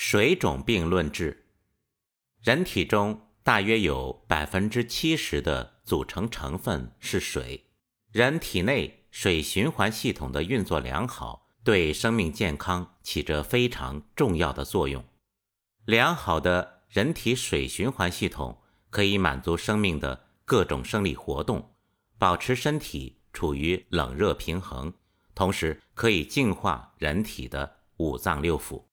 水肿病论治：人体中大约有百分之七十的组成成分是水。人体内水循环系统的运作良好，对生命健康起着非常重要的作用。良好的人体水循环系统可以满足生命的各种生理活动，保持身体处于冷热平衡，同时可以净化人体的五脏六腑。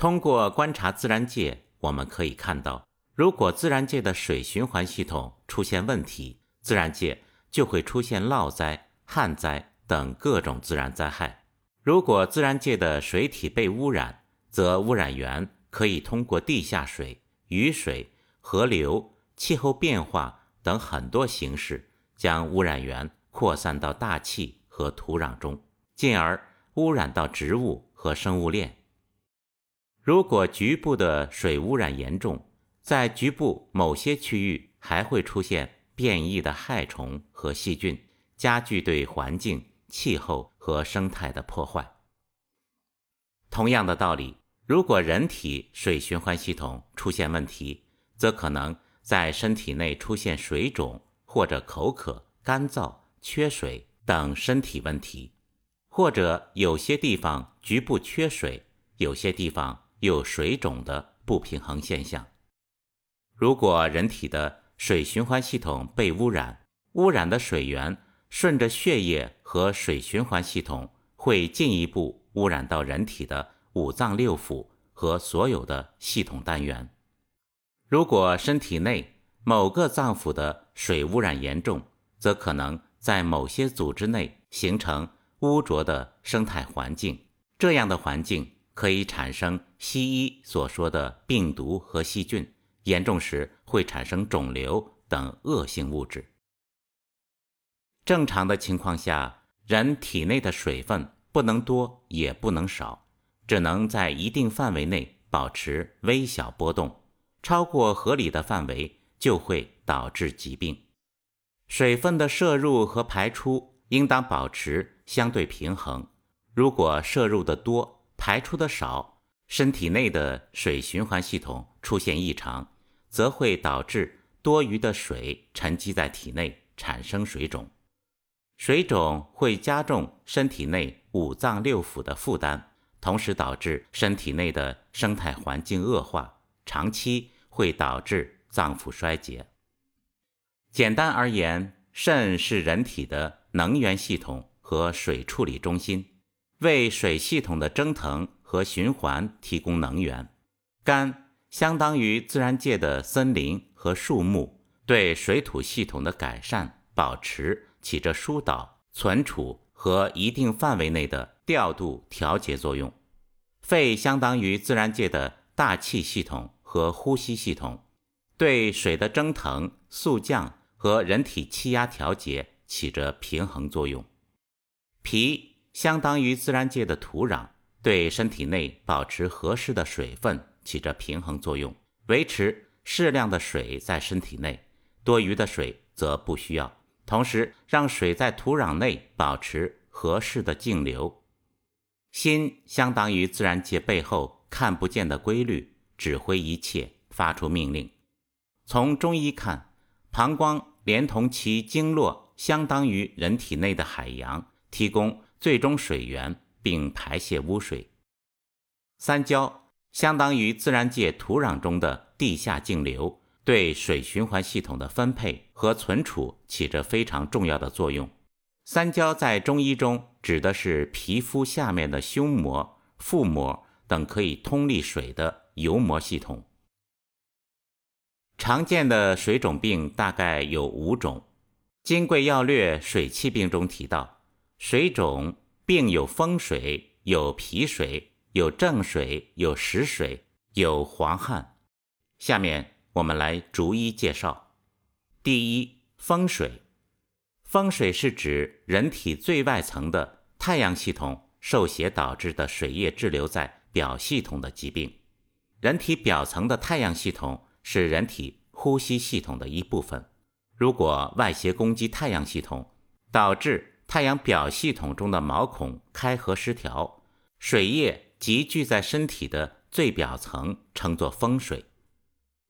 通过观察自然界，我们可以看到，如果自然界的水循环系统出现问题，自然界就会出现涝灾、旱灾等各种自然灾害。如果自然界的水体被污染，则污染源可以通过地下水、雨水、河流、气候变化等很多形式，将污染源扩散到大气和土壤中，进而污染到植物和生物链。如果局部的水污染严重，在局部某些区域还会出现变异的害虫和细菌，加剧对环境、气候和生态的破坏。同样的道理，如果人体水循环系统出现问题，则可能在身体内出现水肿或者口渴、干燥、缺水等身体问题，或者有些地方局部缺水，有些地方。有水肿的不平衡现象。如果人体的水循环系统被污染，污染的水源顺着血液和水循环系统，会进一步污染到人体的五脏六腑和所有的系统单元。如果身体内某个脏腑的水污染严重，则可能在某些组织内形成污浊的生态环境。这样的环境。可以产生西医所说的病毒和细菌，严重时会产生肿瘤等恶性物质。正常的情况下，人体内的水分不能多也不能少，只能在一定范围内保持微小波动，超过合理的范围就会导致疾病。水分的摄入和排出应当保持相对平衡，如果摄入的多。排出的少，身体内的水循环系统出现异常，则会导致多余的水沉积在体内，产生水肿。水肿会加重身体内五脏六腑的负担，同时导致身体内的生态环境恶化，长期会导致脏腑衰竭。简单而言，肾是人体的能源系统和水处理中心。为水系统的蒸腾和循环提供能源，肝相当于自然界的森林和树木，对水土系统的改善、保持起着疏导、存储和一定范围内的调度、调节作用。肺相当于自然界的大气系统和呼吸系统，对水的蒸腾、速降和人体气压调节起着平衡作用。脾。相当于自然界的土壤，对身体内保持合适的水分起着平衡作用，维持适量的水在身体内，多余的水则不需要。同时，让水在土壤内保持合适的径流。心相当于自然界背后看不见的规律，指挥一切，发出命令。从中医看，膀胱连同其经络，相当于人体内的海洋，提供。最终水源，并排泄污水。三焦相当于自然界土壤中的地下径流，对水循环系统的分配和存储起着非常重要的作用。三焦在中医中指的是皮肤下面的胸膜、腹膜等可以通利水的油膜系统。常见的水肿病大概有五种，《金匮要略·水气病》中提到。水肿病有风水，有脾水，有正水，有实水，有黄汗。下面我们来逐一介绍。第一，风水。风水是指人体最外层的太阳系统受邪导致的水液滞留在表系统的疾病。人体表层的太阳系统是人体呼吸系统的一部分。如果外邪攻击太阳系统，导致太阳表系统中的毛孔开合失调，水液集聚在身体的最表层称作风水。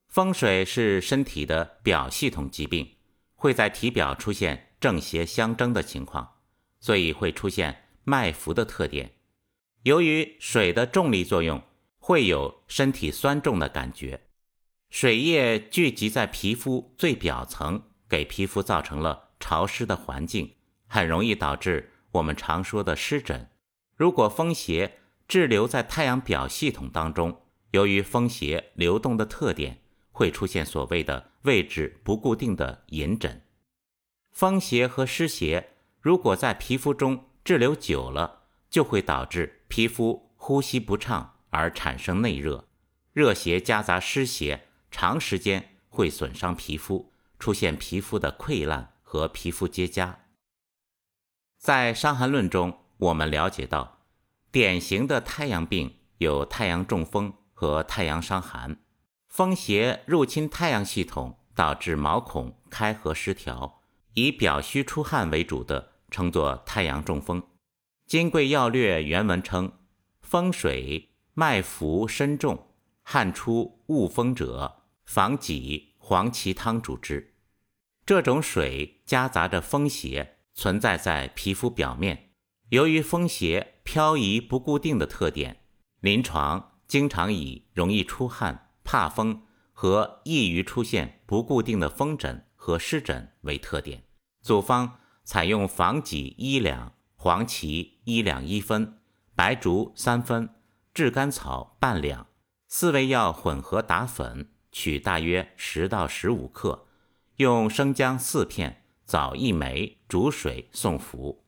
风水是身体的表系统疾病，会在体表出现正邪相争的情况，所以会出现脉浮的特点。由于水的重力作用，会有身体酸重的感觉。水液聚集在皮肤最表层，给皮肤造成了潮湿的环境，很容易导致我们常说的湿疹。如果风邪滞留在太阳表系统当中，由于风邪流动的特点。会出现所谓的位置不固定的隐疹。风邪和湿邪如果在皮肤中滞留久了，就会导致皮肤呼吸不畅而产生内热。热邪夹杂湿邪，长时间会损伤皮肤，出现皮肤的溃烂和皮肤结痂。在《伤寒论》中，我们了解到，典型的太阳病有太阳中风和太阳伤寒。风邪入侵太阳系统，导致毛孔开合失调，以表虚出汗为主的，称作太阳中风。《金匮要略》原文称：“风水脉浮身重，汗出恶风者，防己黄芪汤主之。”这种水夹杂着风邪，存在在皮肤表面。由于风邪漂移不固定的特点，临床经常以容易出汗。怕风和易于出现不固定的风疹和湿疹为特点。组方采用防己一两、黄芪一两一分、白术三分、炙甘草半两，四味药混合打粉，取大约十到十五克，用生姜四片、枣一枚煮水送服。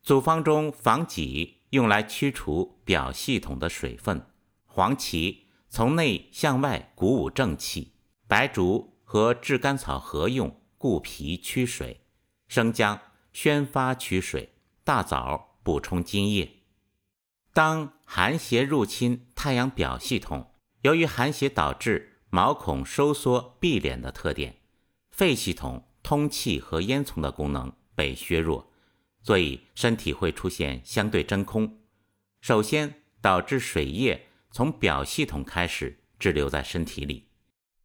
组方中防己用来驱除表系统的水分，黄芪。从内向外鼓舞正气，白术和炙甘草合用，固脾驱水；生姜宣发驱水，大枣补充津液。当寒邪入侵太阳表系统，由于寒邪导致毛孔收缩闭敛的特点，肺系统通气和烟囱的功能被削弱，所以身体会出现相对真空。首先导致水液。从表系统开始滞留在身体里，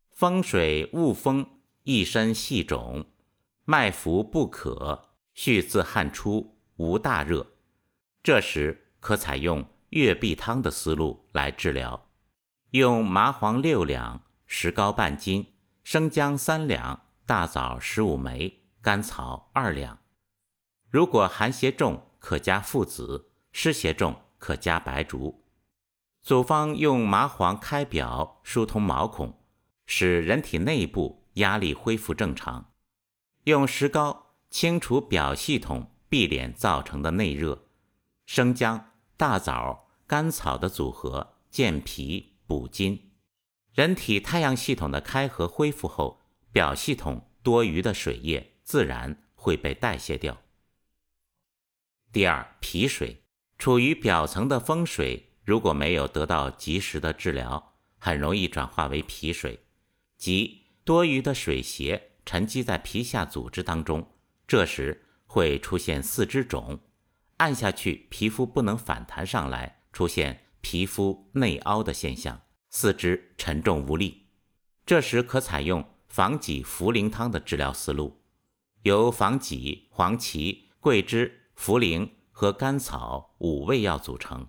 风水误风，一身细肿，脉浮不可，续自汗出，无大热。这时可采用月碧汤的思路来治疗，用麻黄六两，石膏半斤，生姜三两，大枣十五枚，甘草二两。如果寒邪重，可加附子；湿邪重，可加白术。组方用麻黄开表，疏通毛孔，使人体内部压力恢复正常；用石膏清除表系统闭敛造成的内热；生姜、大枣、甘草的组合健脾补筋。人体太阳系统的开合恢复后，表系统多余的水液自然会被代谢掉。第二，脾水处于表层的风水。如果没有得到及时的治疗，很容易转化为脾水，即多余的水邪沉积在皮下组织当中。这时会出现四肢肿，按下去皮肤不能反弹上来，出现皮肤内凹的现象，四肢沉重无力。这时可采用防己茯苓汤的治疗思路，由防己、黄芪、桂枝、茯苓和甘草五味药组成。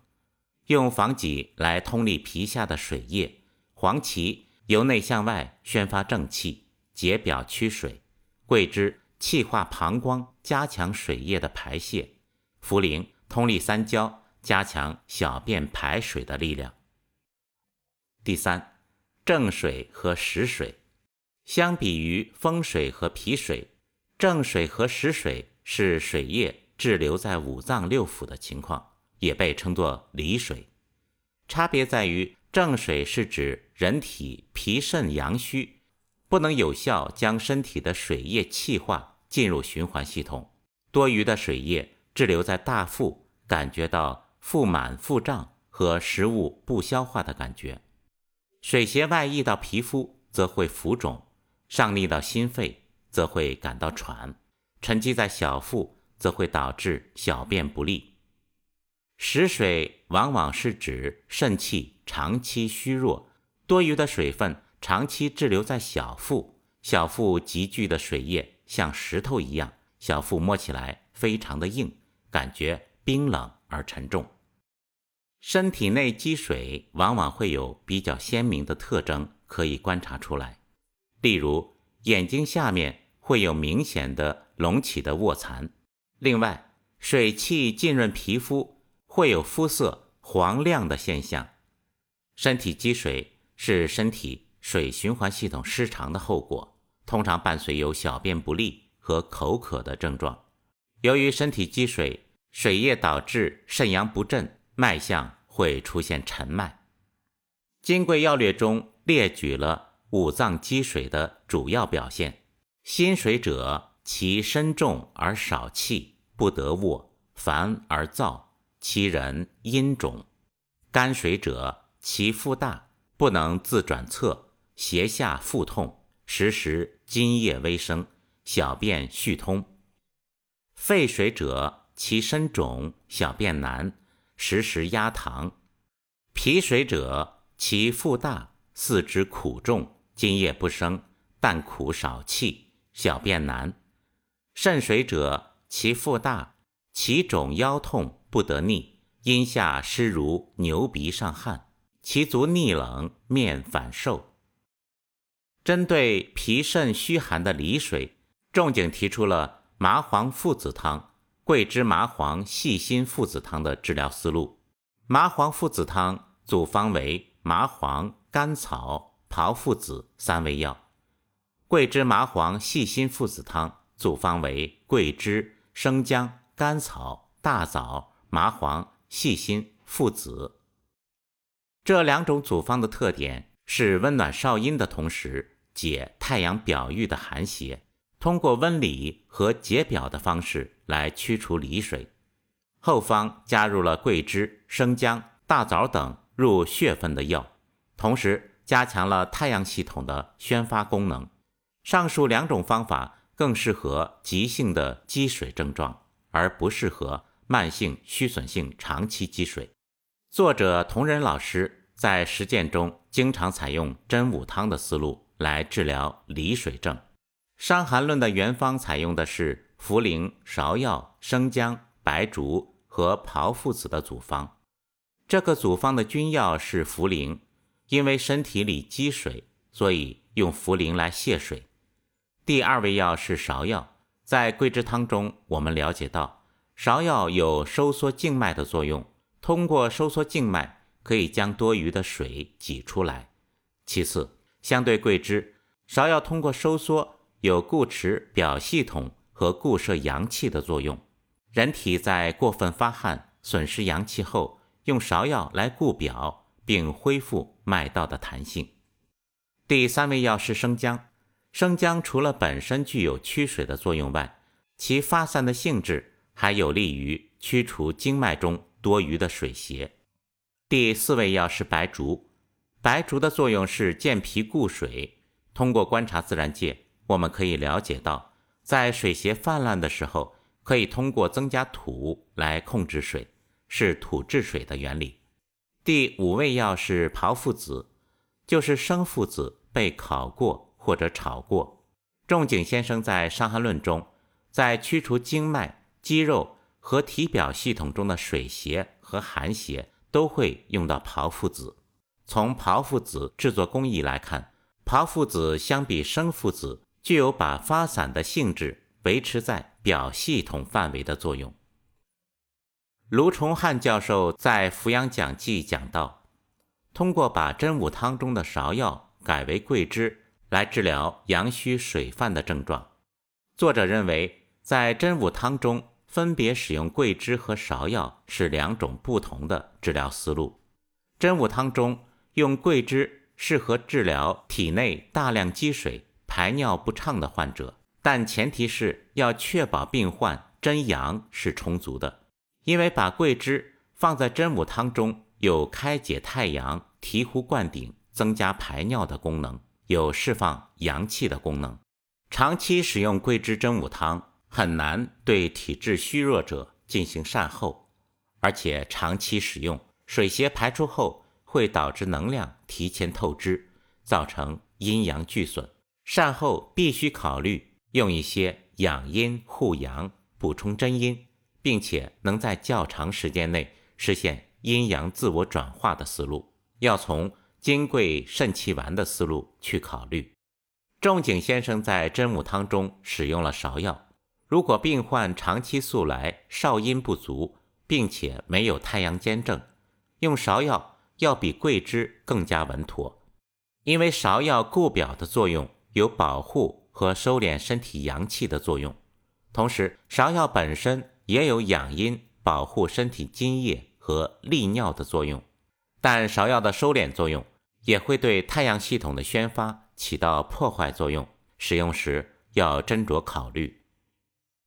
用防己来通利皮下的水液，黄芪由内向外宣发正气，解表驱水；桂枝气化膀胱，加强水液的排泄；茯苓通利三焦，加强小便排水的力量。第三，正水和实水，相比于风水和脾水，正水和实水是水液滞留在五脏六腑的情况。也被称作离水，差别在于正水是指人体脾肾阳虚，不能有效将身体的水液气化进入循环系统，多余的水液滞留在大腹，感觉到腹满腹胀和食物不消化的感觉。水邪外溢到皮肤，则会浮肿；上逆到心肺，则会感到喘；沉积在小腹，则会导致小便不利。食水往往是指肾气长期虚弱，多余的水分长期滞留在小腹，小腹积聚的水液像石头一样，小腹摸起来非常的硬，感觉冰冷而沉重。身体内积水往往会有比较鲜明的特征可以观察出来，例如眼睛下面会有明显的隆起的卧蚕，另外水气浸润皮肤。会有肤色黄亮的现象，身体积水是身体水循环系统失常的后果，通常伴随有小便不利和口渴的症状。由于身体积水，水液导致肾阳不振，脉象会出现沉脉。《金匮要略》中列举了五脏积水的主要表现：心水者，其身重而少气，不得卧，烦而躁。其人阴肿，肝水者，其腹大，不能自转侧，胁下腹痛，时时津液微生，小便续通。肺水者，其身肿，小便难，时时压糖。脾水者，其腹大，四肢苦重，津液不生，但苦少气，小便难。肾水者，其腹大，其肿腰痛。不得逆，阴下湿如牛鼻上汗，其足逆冷，面反瘦。针对脾肾虚寒的里水，仲景提出了麻黄附子汤、桂枝麻黄细辛附子汤的治疗思路。麻黄附子汤组方为麻黄、甘草、桃附子三味药；桂枝麻黄细辛附子汤组方为桂枝、生姜、甘草、大枣。麻黄、细辛、附子这两种组方的特点是温暖少阴的同时解太阳表郁的寒邪，通过温里和解表的方式来驱除里水。后方加入了桂枝、生姜、大枣等入血分的药，同时加强了太阳系统的宣发功能。上述两种方法更适合急性的积水症状，而不适合。慢性虚损性长期积水，作者同仁老师在实践中经常采用真武汤的思路来治疗离水症。《伤寒论》的原方采用的是茯苓、芍药、生姜、白术和炮附子的组方。这个组方的君药是茯苓，因为身体里积水，所以用茯苓来泄水。第二味药是芍药，在桂枝汤中我们了解到。芍药有收缩静脉的作用，通过收缩静脉，可以将多余的水挤出来。其次，相对桂枝，芍药通过收缩有固持表系统和固摄阳气的作用。人体在过分发汗、损失阳气后，用芍药来固表，并恢复脉道的弹性。第三味药是生姜，生姜除了本身具有驱水的作用外，其发散的性质。还有利于驱除经脉中多余的水邪。第四味药是白术，白术的作用是健脾固水。通过观察自然界，我们可以了解到，在水邪泛滥的时候，可以通过增加土来控制水，是土治水的原理。第五味药是炮附子，就是生附子被烤过或者炒过。仲景先生在《伤寒论》中，在驱除经脉。肌肉和体表系统中的水邪和寒邪都会用到炮附子。从炮附子制作工艺来看，炮附子相比生附子具有把发散的性质维持在表系统范围的作用。卢崇汉教授在《扶阳讲记》讲到，通过把真武汤中的芍药改为桂枝来治疗阳虚水泛的症状。作者认为，在真武汤中。分别使用桂枝和芍药是两种不同的治疗思路。真武汤中用桂枝适合治疗体内大量积水、排尿不畅的患者，但前提是要确保病患真阳是充足的。因为把桂枝放在真武汤中有开解太阳、醍醐灌顶、增加排尿的功能，有释放阳气的功能。长期使用桂枝真武汤。很难对体质虚弱者进行善后，而且长期使用，水邪排出后会导致能量提前透支，造成阴阳俱损。善后必须考虑用一些养阴护阳、补充真阴，并且能在较长时间内实现阴阳自我转化的思路，要从金匮肾气丸的思路去考虑。仲景先生在真武汤中使用了芍药。如果病患长期素来少阴不足，并且没有太阳兼症，用芍药要比桂枝更加稳妥，因为芍药固表的作用有保护和收敛身体阳气的作用，同时芍药本身也有养阴、保护身体津液和利尿的作用。但芍药的收敛作用也会对太阳系统的宣发起到破坏作用，使用时要斟酌考虑。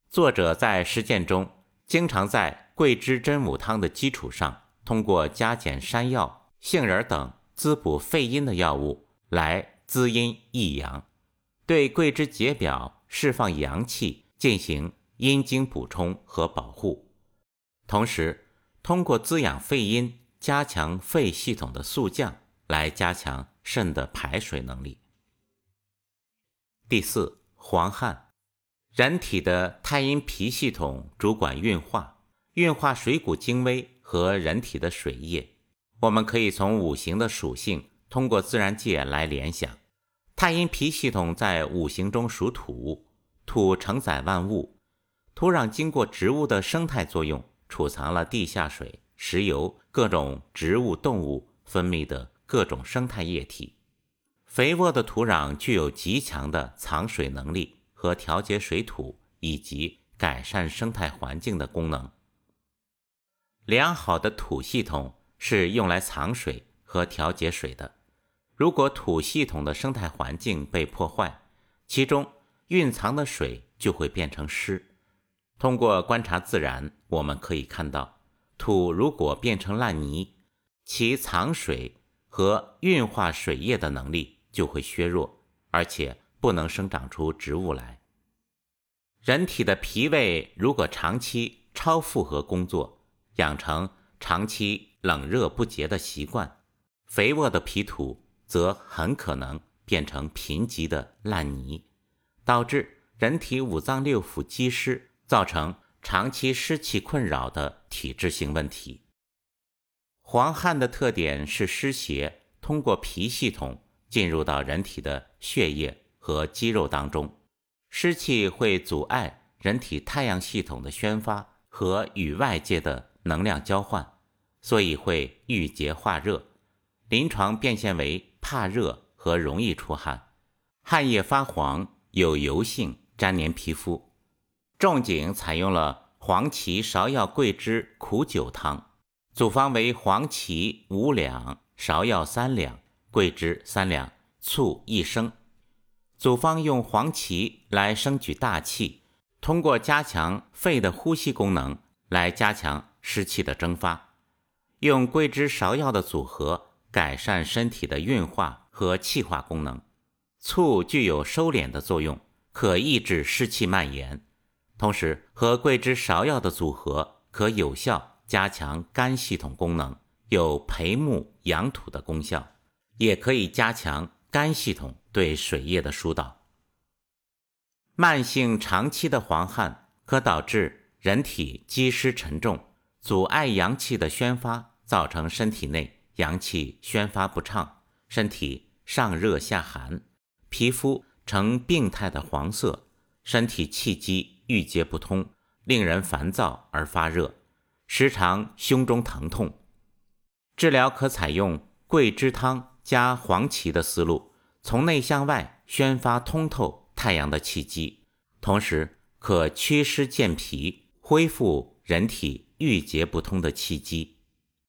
作者在实践中，经常在桂枝真武汤的基础上，通过加减山药、杏仁等滋补肺阴的药物来滋阴益阳，对桂枝解表、释放阳气进行阴经补充和保护，同时通过滋养肺阴、加强肺系统的速降来加强肾的排水能力。第四，黄汗。人体的太阴脾系统主管运化，运化水谷精微和人体的水液。我们可以从五行的属性，通过自然界来联想。太阴脾系统在五行中属土，土承载万物，土壤经过植物的生态作用，储藏了地下水、石油、各种植物、动物分泌的各种生态液体。肥沃的土壤具有极强的藏水能力。和调节水土以及改善生态环境的功能。良好的土系统是用来藏水和调节水的。如果土系统的生态环境被破坏，其中蕴藏的水就会变成湿。通过观察自然，我们可以看到，土如果变成烂泥，其藏水和运化水液的能力就会削弱，而且。不能生长出植物来。人体的脾胃如果长期超负荷工作，养成长期冷热不节的习惯，肥沃的脾土则很可能变成贫瘠的烂泥，导致人体五脏六腑积湿，造成长期湿气困扰的体质性问题。黄汗的特点是湿邪通过脾系统进入到人体的血液。和肌肉当中，湿气会阻碍人体太阳系统的宣发和与外界的能量交换，所以会郁结化热，临床变现为怕热和容易出汗，汗液发黄，有油性，粘连皮肤。仲景采用了黄芪、芍药、桂枝苦酒汤，组方为黄芪五两，芍药三两，桂枝三两，醋一升。组方用黄芪来升举大气，通过加强肺的呼吸功能来加强湿气的蒸发；用桂枝、芍药的组合改善身体的运化和气化功能。醋具有收敛的作用，可抑制湿气蔓延；同时和桂枝、芍药的组合可有效加强肝系统功能，有培木养土的功效，也可以加强肝系统。对水液的疏导，慢性长期的黄汗可导致人体积湿沉重，阻碍阳气的宣发，造成身体内阳气宣发不畅，身体上热下寒，皮肤呈病态的黄色，身体气机郁结不通，令人烦躁而发热，时常胸中疼痛。治疗可采用桂枝汤加黄芪的思路。从内向外宣发通透太阳的气机，同时可祛湿健脾，恢复人体郁结不通的气机。